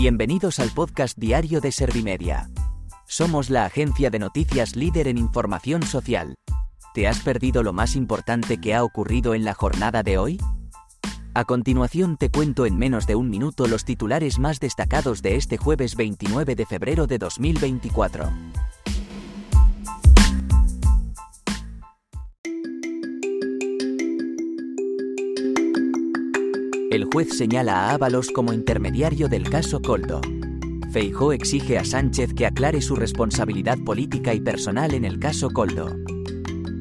Bienvenidos al podcast diario de Servimedia. Somos la agencia de noticias líder en información social. ¿Te has perdido lo más importante que ha ocurrido en la jornada de hoy? A continuación te cuento en menos de un minuto los titulares más destacados de este jueves 29 de febrero de 2024. Juez señala a Ábalos como intermediario del caso Coldo. Feijó exige a Sánchez que aclare su responsabilidad política y personal en el caso Coldo.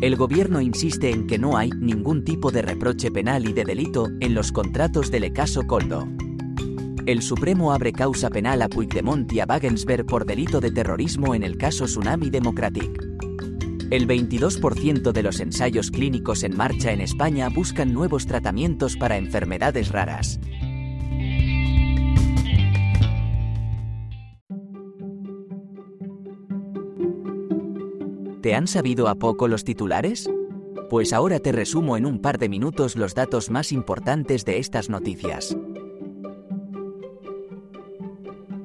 El gobierno insiste en que no hay ningún tipo de reproche penal y de delito en los contratos del caso Coldo. El Supremo abre causa penal a Puigdemont y a Wagensberg por delito de terrorismo en el caso Tsunami Democratic. El 22% de los ensayos clínicos en marcha en España buscan nuevos tratamientos para enfermedades raras. ¿Te han sabido a poco los titulares? Pues ahora te resumo en un par de minutos los datos más importantes de estas noticias.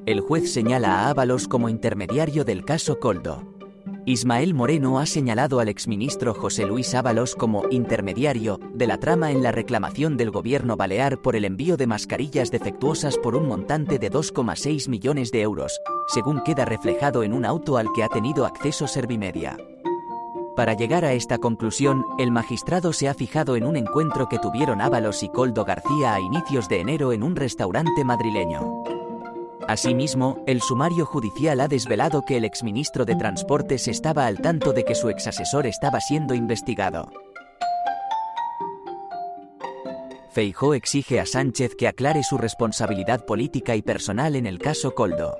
El juez señala a Ábalos como intermediario del caso Coldo. Ismael Moreno ha señalado al exministro José Luis Ábalos como intermediario de la trama en la reclamación del gobierno balear por el envío de mascarillas defectuosas por un montante de 2,6 millones de euros, según queda reflejado en un auto al que ha tenido acceso Servimedia. Para llegar a esta conclusión, el magistrado se ha fijado en un encuentro que tuvieron Ábalos y Coldo García a inicios de enero en un restaurante madrileño. Asimismo, el sumario judicial ha desvelado que el exministro de Transportes estaba al tanto de que su exasesor estaba siendo investigado. Feijó exige a Sánchez que aclare su responsabilidad política y personal en el caso Coldo.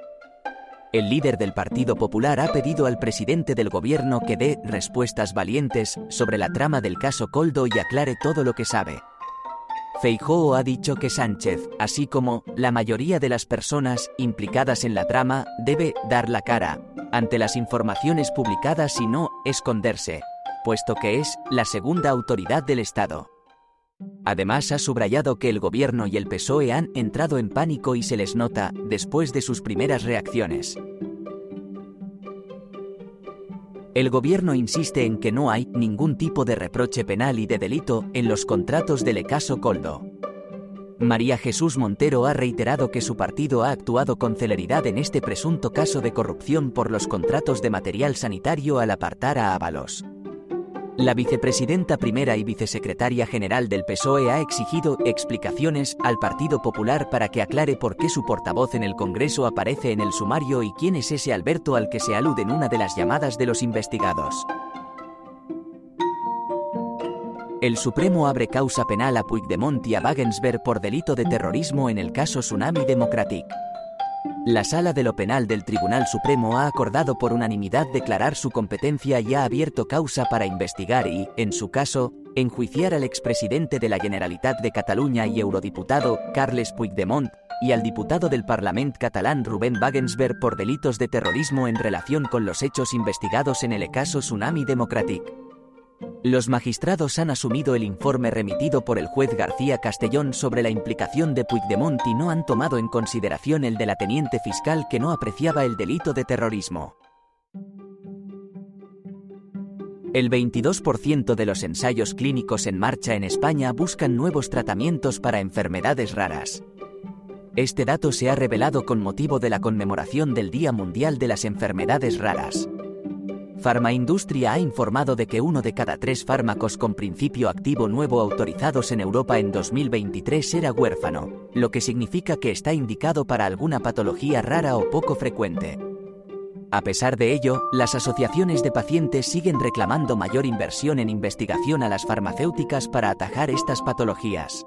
El líder del Partido Popular ha pedido al presidente del gobierno que dé respuestas valientes sobre la trama del caso Coldo y aclare todo lo que sabe. Feijóo ha dicho que Sánchez, así como la mayoría de las personas implicadas en la trama, debe dar la cara ante las informaciones publicadas y no esconderse, puesto que es la segunda autoridad del Estado. Además ha subrayado que el gobierno y el PSOE han entrado en pánico y se les nota después de sus primeras reacciones. El gobierno insiste en que no hay ningún tipo de reproche penal y de delito en los contratos del caso Coldo. María Jesús Montero ha reiterado que su partido ha actuado con celeridad en este presunto caso de corrupción por los contratos de material sanitario al apartar a Ábalos. La vicepresidenta primera y vicesecretaria general del PSOE ha exigido explicaciones al Partido Popular para que aclare por qué su portavoz en el Congreso aparece en el sumario y quién es ese Alberto al que se alude en una de las llamadas de los investigados. El Supremo abre causa penal a Puigdemont y a Wagensberg por delito de terrorismo en el caso Tsunami Democratic. La Sala de lo Penal del Tribunal Supremo ha acordado por unanimidad declarar su competencia y ha abierto causa para investigar y, en su caso, enjuiciar al expresidente de la Generalitat de Cataluña y eurodiputado, Carles Puigdemont, y al diputado del Parlament catalán Rubén Wagensberg por delitos de terrorismo en relación con los hechos investigados en el caso Tsunami Democratic. Los magistrados han asumido el informe remitido por el juez García Castellón sobre la implicación de Puigdemont y no han tomado en consideración el de la teniente fiscal que no apreciaba el delito de terrorismo. El 22% de los ensayos clínicos en marcha en España buscan nuevos tratamientos para enfermedades raras. Este dato se ha revelado con motivo de la conmemoración del Día Mundial de las Enfermedades Raras. Farmaindustria ha informado de que uno de cada tres fármacos con principio activo nuevo autorizados en Europa en 2023 era huérfano, lo que significa que está indicado para alguna patología rara o poco frecuente. A pesar de ello, las asociaciones de pacientes siguen reclamando mayor inversión en investigación a las farmacéuticas para atajar estas patologías.